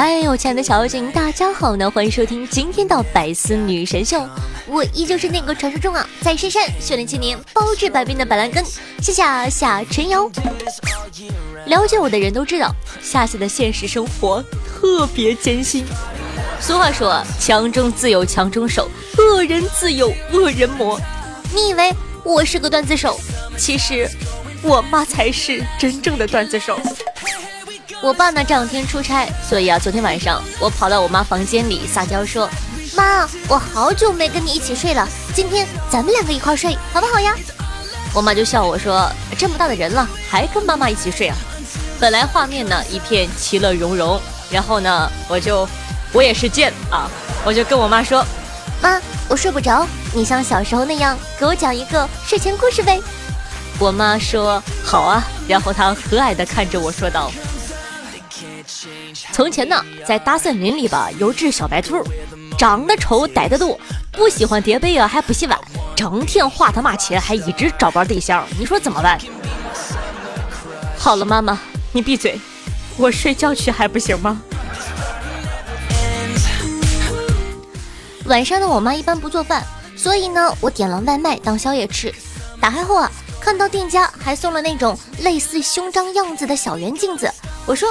嗨，我亲爱的小妖精，大家好呢！欢迎收听今天的《百思女神秀》，我依旧是那个传说中啊，在深山训练千年、包治百病的板蓝根，夏夏夏春瑶。了解我的人都知道，夏夏的现实生活特别艰辛。俗话说，强中自有强中手，恶人自有恶人磨。你以为我是个段子手，其实我妈才是真正的段子手。我爸呢这两天出差，所以啊，昨天晚上我跑到我妈房间里撒娇说：“妈，我好久没跟你一起睡了，今天咱们两个一块睡好不好呀？”我妈就笑我说：“这么大的人了，还跟妈妈一起睡啊？”本来画面呢一片其乐融融，然后呢我就我也是贱啊，我就跟我妈说：“妈，我睡不着，你像小时候那样给我讲一个睡前故事呗。”我妈说：“好啊。”然后她和蔼地看着我说道。从前呢，在大森林里吧，有只小白兔，长得丑，呆得多，不喜欢叠被啊，还不洗碗，整天花他妈钱，还一直找不着对象。你说怎么办？好了，妈妈，你闭嘴，我睡觉去还不行吗？晚上呢，我妈一般不做饭，所以呢，我点了外卖当宵夜吃。打开后啊，看到店家还送了那种类似胸章样子的小圆镜子，我说。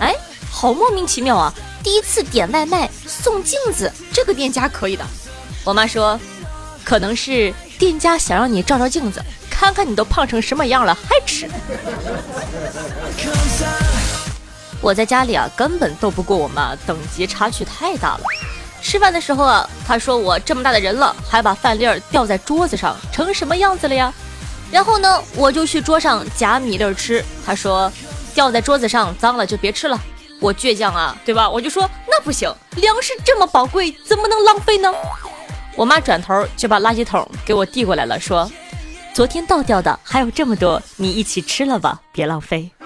哎，好莫名其妙啊！第一次点外卖送镜子，这个店家可以的。我妈说，可能是店家想让你照照镜子，看看你都胖成什么样了还吃。我在家里啊，根本斗不过我妈，等级差距太大了。吃饭的时候啊，她说我这么大的人了，还把饭粒儿掉在桌子上，成什么样子了呀？然后呢，我就去桌上夹米粒儿吃，她说。掉在桌子上，脏了就别吃了。我倔强啊，对吧？我就说那不行，粮食这么宝贵，怎么能浪费呢？我妈转头就把垃圾桶给我递过来了，说：“昨天倒掉的还有这么多，你一起吃了吧，别浪费。”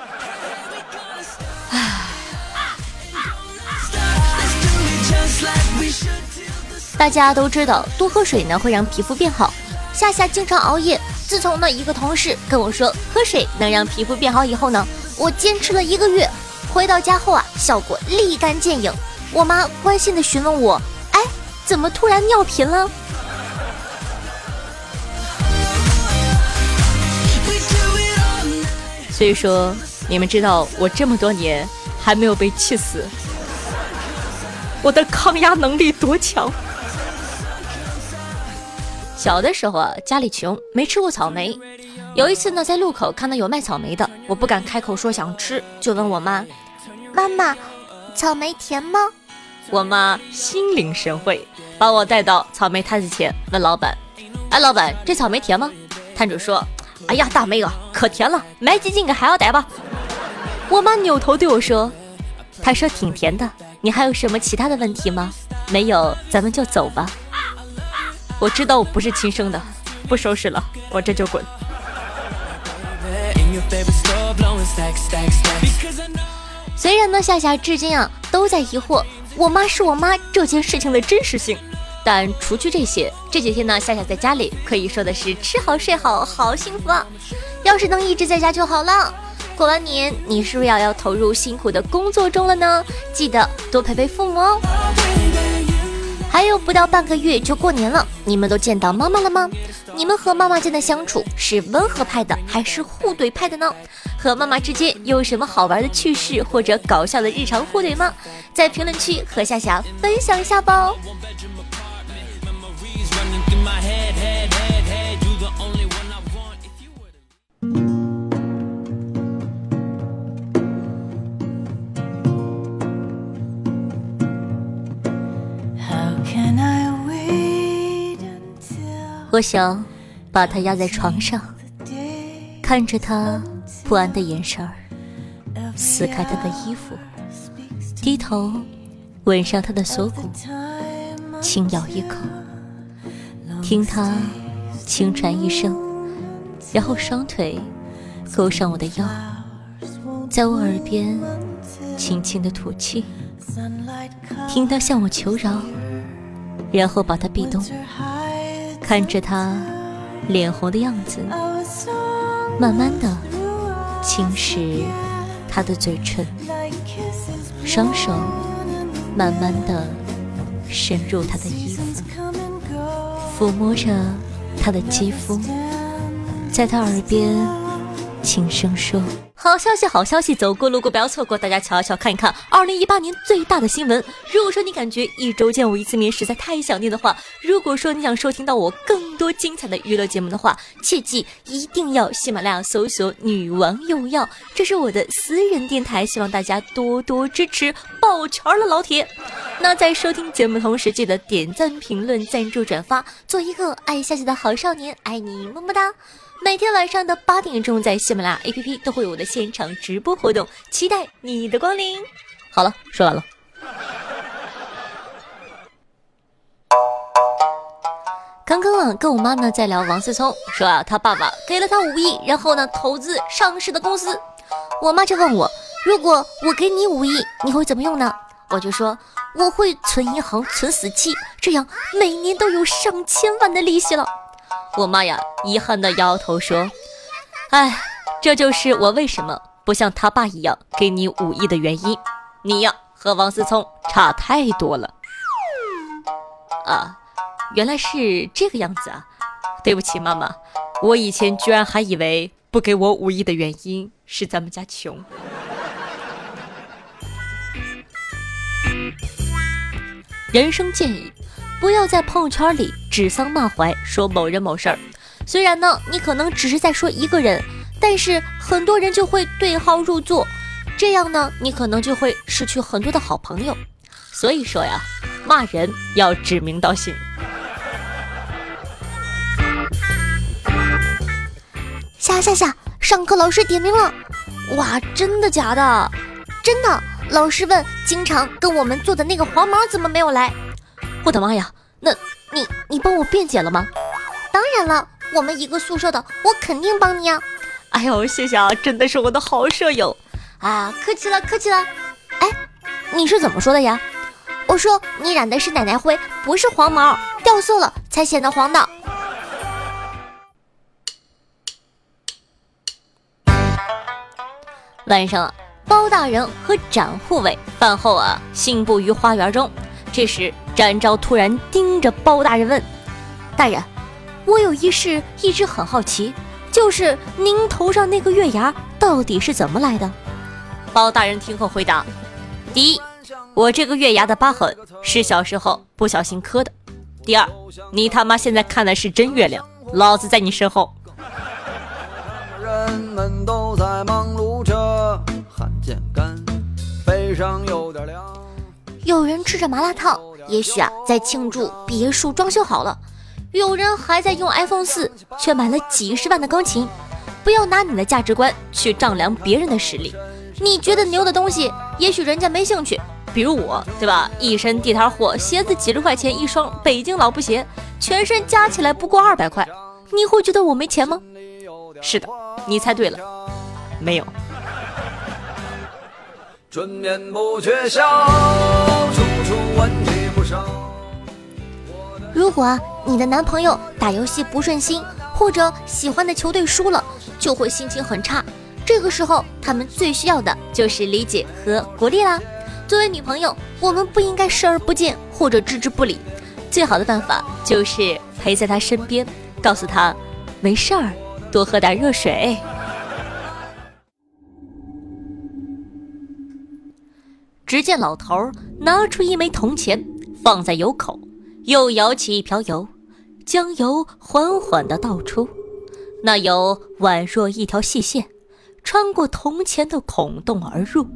大家都知道，多喝水呢会让皮肤变好。夏夏经常熬夜，自从呢一个同事跟我说喝水能让皮肤变好以后呢。我坚持了一个月，回到家后啊，效果立竿见影。我妈关心的询问我：“哎，怎么突然尿频了？” 所以说，你们知道我这么多年还没有被气死，我的抗压能力多强？小的时候啊，家里穷，没吃过草莓。有一次呢，在路口看到有卖草莓的，我不敢开口说想吃，就问我妈：“妈妈，草莓甜吗？”我妈心领神会，把我带到草莓摊子前，问老板：“哎，老板，这草莓甜吗？”摊主说：“哎呀，大妹啊，可甜了，买几斤给孩儿带吧。”我妈扭头对我说：“他说挺甜的，你还有什么其他的问题吗？没有，咱们就走吧。”我知道我不是亲生的，不收拾了，我这就滚。虽然呢，夏夏至今啊都在疑惑我妈是我妈这件事情的真实性，但除去这些，这几天呢，夏夏在家里可以说的是吃好睡好，好幸福啊！要是能一直在家就好了。过完年，你是不是要要投入辛苦的工作中了呢？记得多陪陪父母哦。还有不到半个月就过年了，你们都见到妈妈了吗？你们和妈妈间的相处是温和派的还是互怼派的呢？和妈妈之间有什么好玩的趣事或者搞笑的日常互怼吗？在评论区和夏夏分享一下吧。我想把他压在床上，看着他不安的眼神儿，撕开他的衣服，低头吻上他的锁骨，轻咬一口，听他轻喘一声，然后双腿勾上我的腰，在我耳边轻轻的吐气，听他向我求饶，然后把他壁咚，看着他脸红的样子，慢慢的侵蚀他的嘴唇，双手慢慢的深入他的衣服，抚摸着他的肌肤。在他耳边轻声说：“好消息，好消息，走过路过不要错过，大家瞧一瞧，看一看，二零一八年最大的新闻。如果说你感觉一周见我一次面实在太想念的话，如果说你想收听到我更多精彩的娱乐节目的话，切记一定要喜马拉雅搜索‘女王用药’，这是我的私人电台，希望大家多多支持，抱拳了，老铁。那在收听节目同时，记得点赞、评论、赞助、转发，做一个爱下去的好少年，爱你么么哒。”每天晚上的八点钟，在喜马拉雅 APP 都会有我的现场直播活动，期待你的光临。好了，说完了。刚刚啊，跟我妈呢在聊王思聪，说啊，他爸爸给了他五亿，然后呢投资上市的公司。我妈就问我，如果我给你五亿，你会怎么用呢？我就说我会存银行，存死期，这样每年都有上千万的利息了。我妈呀，遗憾的摇摇头说：“哎，这就是我为什么不像他爸一样给你五亿的原因。你呀，和王思聪差太多了。”啊，原来是这个样子啊！对不起，妈妈，我以前居然还以为不给我五亿的原因是咱们家穷。人生建议。不要在朋友圈里指桑骂槐，说某人某事儿。虽然呢，你可能只是在说一个人，但是很多人就会对号入座，这样呢，你可能就会失去很多的好朋友。所以说呀，骂人要指名道姓。下下下，上课老师点名了！哇，真的假的？真的。老师问，经常跟我们坐的那个黄毛怎么没有来？我的妈呀，那你你帮我辩解了吗？当然了，我们一个宿舍的，我肯定帮你啊！哎呦，谢谢啊，真的是我的好舍友啊，客气了，客气了。哎，你是怎么说的呀？我说你染的是奶奶灰，不是黄毛，掉色了才显得黄的。晚上，包大人和展护卫饭后啊，信步于花园中。这时，展昭突然盯着包大人问：“大人，我有一事一直很好奇，就是您头上那个月牙到底是怎么来的？”包大人听后回答：“第一，我这个月牙的疤痕是小时候不小心磕的；第二，你他妈现在看的是真月亮，老子在你身后。”人们都在忙碌着，汗渐干，背上有点凉。有人吃着麻辣烫，也许啊在庆祝别墅装修好了；有人还在用 iPhone 四，却买了几十万的钢琴。不要拿你的价值观去丈量别人的实力。你觉得牛的东西，也许人家没兴趣。比如我，对吧？一身地摊货，鞋子几十块钱一双，北京老布鞋，全身加起来不过二百块。你会觉得我没钱吗？是的，你猜对了，没有。春眠不觉晓，处处问题不少。如果你的男朋友打游戏不顺心，或者喜欢的球队输了，就会心情很差。这个时候，他们最需要的就是理解和鼓励啦。作为女朋友，我们不应该视而不见或者置之不理。最好的办法就是陪在他身边，告诉他没事儿，多喝点热水。只见老头拿出一枚铜钱，放在油口，又舀起一瓢油，将油缓缓地倒出。那油宛若一条细线，穿过铜钱的孔洞而入，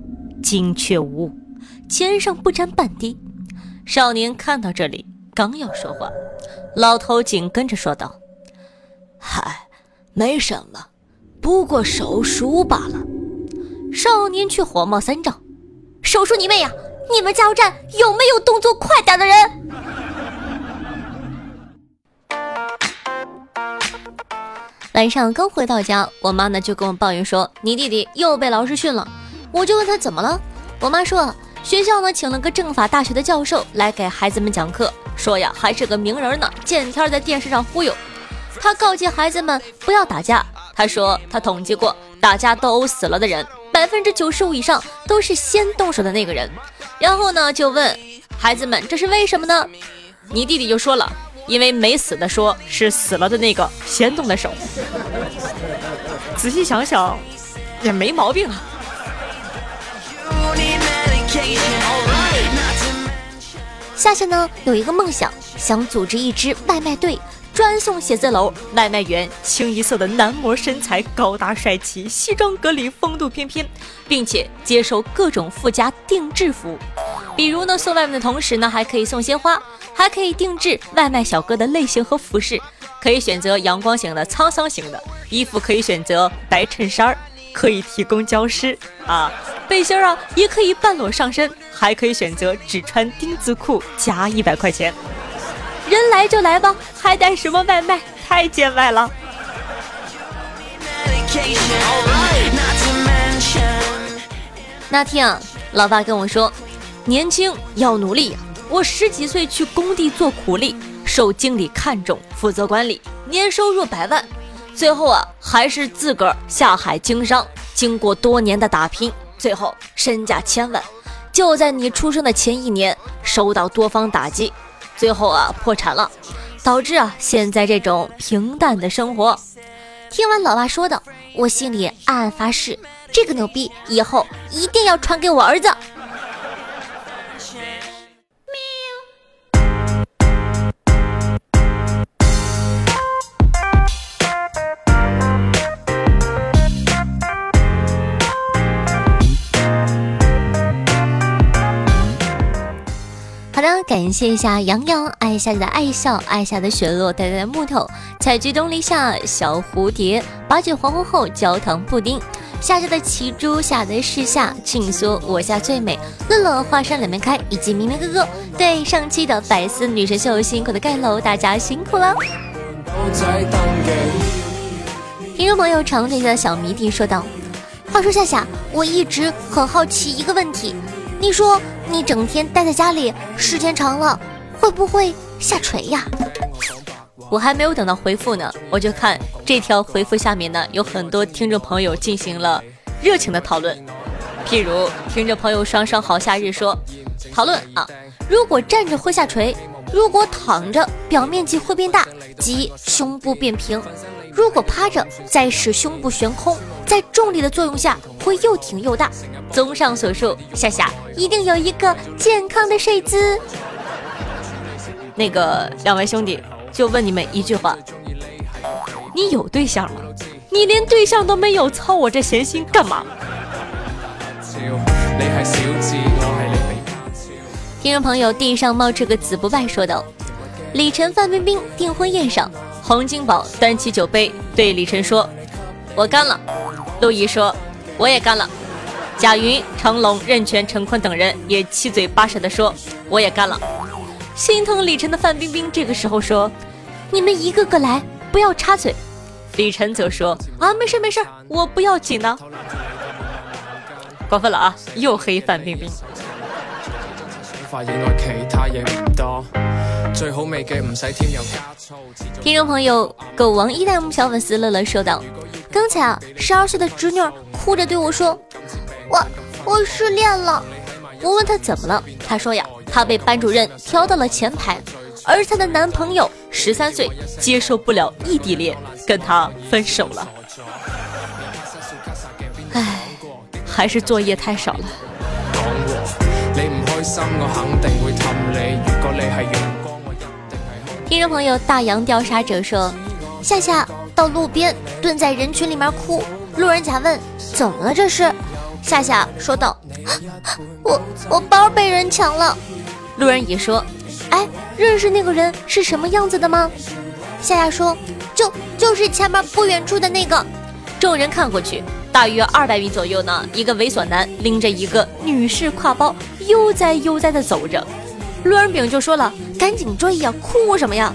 精确无误，钱上不沾半滴。少年看到这里，刚要说话，老头紧跟着说道：“嗨，没什么，不过手熟罢了。”少年却火冒三丈。手熟你妹呀！你们加油站有没有动作快点的人？晚上刚回到家，我妈呢就跟我抱怨说：“你弟弟又被老师训了。”我就问他怎么了，我妈说学校呢请了个政法大学的教授来给孩子们讲课，说呀还是个名人呢，见天在电视上忽悠。他告诫孩子们不要打架。他说他统计过，打架斗殴死了的人，百分之九十五以上都是先动手的那个人。然后呢就问孩子们这是为什么呢？你弟弟就说了。因为没死的说是死了的那个先动的手，仔细想想也没毛病啊。夏夏呢有一个梦想，想组织一支外卖队，专送写字楼。外卖员清一色的男模身材，高大帅气，西装革履，风度翩翩，并且接受各种附加定制服务。比如呢，送外卖的同时呢，还可以送鲜花。还可以定制外卖小哥的类型和服饰，可以选择阳光型的、沧桑型的衣服，可以选择白衬衫，可以提供胶湿啊，背心啊也可以半裸上身，还可以选择只穿丁字裤加一百块钱。人来就来吧，还带什么外卖？太见外了。那天啊，老爸跟我说，年轻要努力。我十几岁去工地做苦力，受经理看中，负责管理，年收入百万。最后啊，还是自个儿下海经商，经过多年的打拼，最后身价千万。就在你出生的前一年，受到多方打击，最后啊破产了，导致啊现在这种平淡的生活。听完老爸说的，我心里暗暗发誓，这个牛逼以后一定要传给我儿子。感谢一下洋洋，爱夏的爱笑，爱夏的雪落，呆呆的木头，采菊东篱下，小蝴蝶，八九黄昏后，焦糖布丁，夏夏的奇珠，夏的世夏，静说我夏最美，乐乐华山两面开，以及明明哥哥，对上期的百思女神秀辛苦的盖楼，大家辛苦了。听众朋友长腿的小迷弟说道：“话说夏夏，我一直很好奇一个问题。”你说你整天待在家里，时间长了会不会下垂呀？我还没有等到回复呢，我就看这条回复下面呢，有很多听众朋友进行了热情的讨论。譬如听众朋友双双好夏日说，讨论啊，如果站着会下垂，如果躺着表面积会变大，即胸部变平；如果趴着再使胸部悬空，在重力的作用下会又挺又大。综上所述，夏夏一定有一个健康的睡姿。那个两位兄弟，就问你们一句话：你有对象吗？你连对象都没有，操我这闲心干嘛？听众朋友，地上冒出个子不败，说道：李晨、范冰冰订婚宴上，洪金宝端起酒杯对李晨说：“我干了。”陆毅说：“我也干了。”贾云、成龙、任泉、陈坤等人也七嘴八舌地说：“我也干了。”心疼李晨的范冰冰这个时候说：“你们一个个来，不要插嘴。”李晨则说：“啊，没事没事，我不要紧的。”过分了啊！又黑范冰冰。听众朋友，狗王一代目小粉丝乐乐说道：“刚才啊，十二岁的侄女哭着对我说。”我我失恋了，我问她怎么了，她说呀，她被班主任调到了前排，而她的男朋友十三岁，接受不了异地恋，跟她分手了。唉，还是作业太少了。听众朋友大洋调查者说，夏夏到路边蹲在人群里面哭，路人甲问怎么了这是？夏夏说道：“ 我我包被人抢了。”路人乙说：“哎，认识那个人是什么样子的吗？”夏夏说：“就就是前面不远处的那个。”众人看过去，大约二百米左右呢，一个猥琐男拎着一个女士挎包，悠哉悠哉地走着。路人丙就说了：“赶紧追呀，哭什么呀？”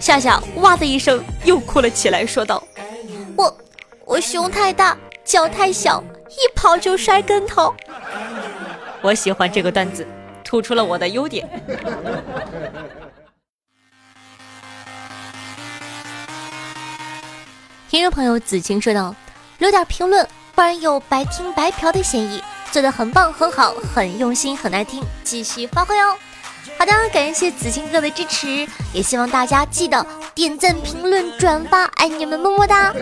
夏夏哇的一声又哭了起来，说道：“我我胸太大，脚太小，一跑就摔跟头。我喜欢这个段子，突出了我的优点。听众朋友子晴说道：“留点评论，不然有白听白嫖的嫌疑。做的很棒，很好，很用心，很耐听，继续发挥哦。”好的，感谢子晴哥的支持，也希望大家记得点赞、评论、转发，爱你们，么么哒！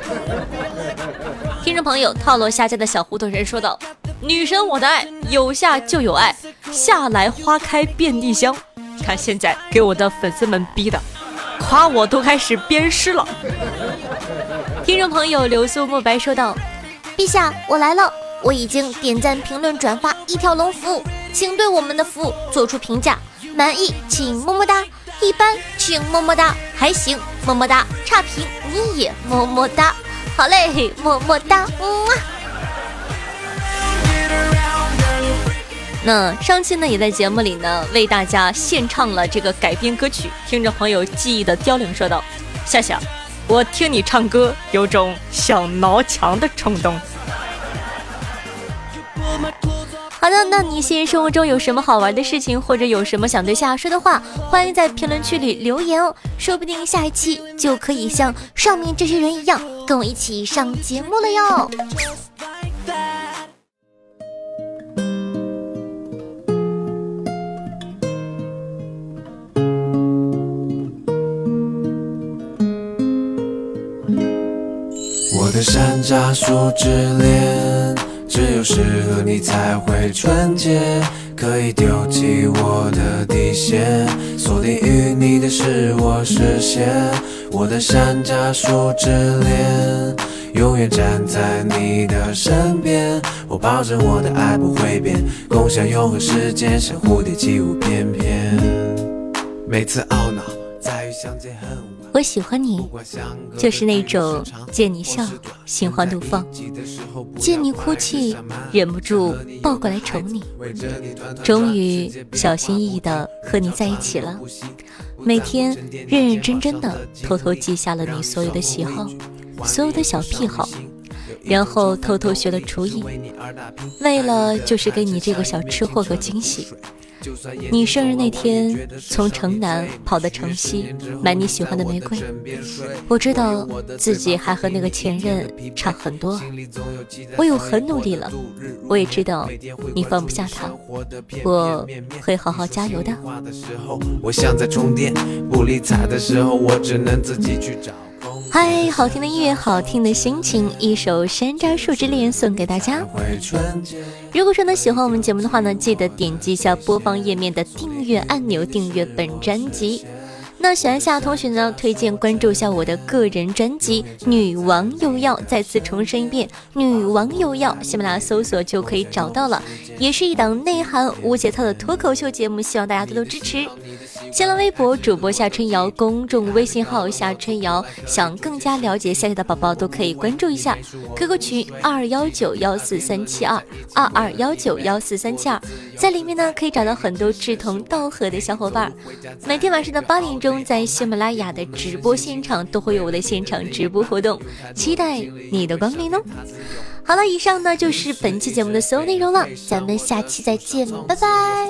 听众朋友，套路下家的小糊涂人说道：“女神我的爱，有下就有爱，下来花开遍地香。看现在给我的粉丝们逼的，夸我都开始鞭尸了。”听众朋友，流苏墨白说道：“陛下，我来了，我已经点赞、评论、转发一条龙服务，请对我们的服务做出评价。”满意请么么哒，一般请么么哒，还行么么哒，差评你也么么哒，好嘞么么哒，嗯。那上期呢也在节目里呢为大家献唱了这个改编歌曲，听着朋友记忆的凋零，说道：夏夏，我听你唱歌有种想挠墙的冲动。好的，那你现实生活中有什么好玩的事情，或者有什么想对夏夏说的话，欢迎在评论区里留言哦，说不定下一期就可以像上面这些人一样，跟我一起上节目了哟。我的山楂树之恋。只有适合你才会纯洁，可以丢弃我的底线，锁定于你的是我视线。我的山楂树之恋，永远站在你的身边。我保证我的爱不会变，共享永恒时间，像蝴蝶起舞翩翩。每次懊恼，在于相见恨晚。我喜欢你，就是那种见你笑，心花怒放；见你哭泣，忍不住抱过来宠你。终于小心翼翼的和你在一起了，每天认认真真的偷偷记下了你所有的喜好，所有的小癖好，然后偷偷学了厨艺，为了就是给你这个小吃货个惊喜。你生日那天，从城南跑到城西买你喜欢的玫瑰。我知道自己还和那个前任差很多，我有很努力了。我也知道你放不下他，我会好好加油的。嗨，好听的音乐，好听的心情，一首《山楂树之恋》送给大家。如果说呢喜欢我们节目的话呢，记得点击一下播放页面的订阅按钮，订阅本专辑。那喜欢夏同学呢，推荐关注一下我的个人专辑《女王又要》，再次重申一遍，《女王又要》，喜马拉雅搜索就可以找到了，也是一档内涵无节操的脱口秀节目，希望大家多多支持。新浪微博主播夏春瑶，公众微信号夏春瑶，想更加了解夏夏的宝宝都可以关注一下。QQ 群二幺九幺四三七二二二幺九幺四三七二，在里面呢可以找到很多志同道合的小伙伴。每天晚上的八点钟，在喜马拉雅的直播现场都会有我的现场直播活动，期待你的光临哦。好了，以上呢就是本期节目的所有内容了，咱们下期再见，拜拜。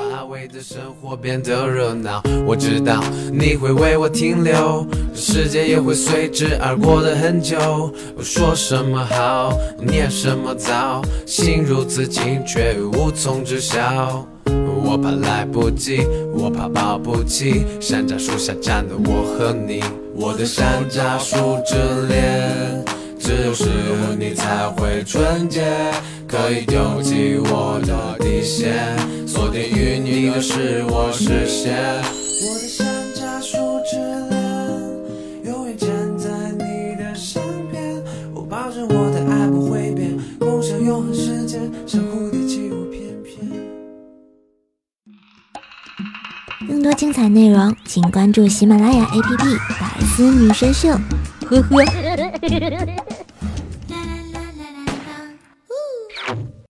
我知道你会为我停留，时间也会随之而过的很久。我说什么好，念什么糟，心如此境却无从知晓。我怕来不及，我怕抱不起，山楂树下站的我和你，我的山楂树之恋。只有适合你才会纯洁，可以丢弃我的底线，锁定于你的是我视线。我的山楂树之恋，永远站在你的身边，我保证我的爱不会变，共享永恒时间，像蝴蝶起舞翩翩。更多精彩内容，请关注喜马拉雅 APP《百思女神秀》。呵呵。